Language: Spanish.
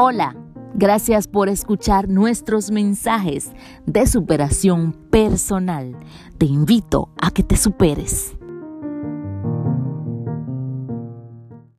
Hola, gracias por escuchar nuestros mensajes de superación personal. Te invito a que te superes.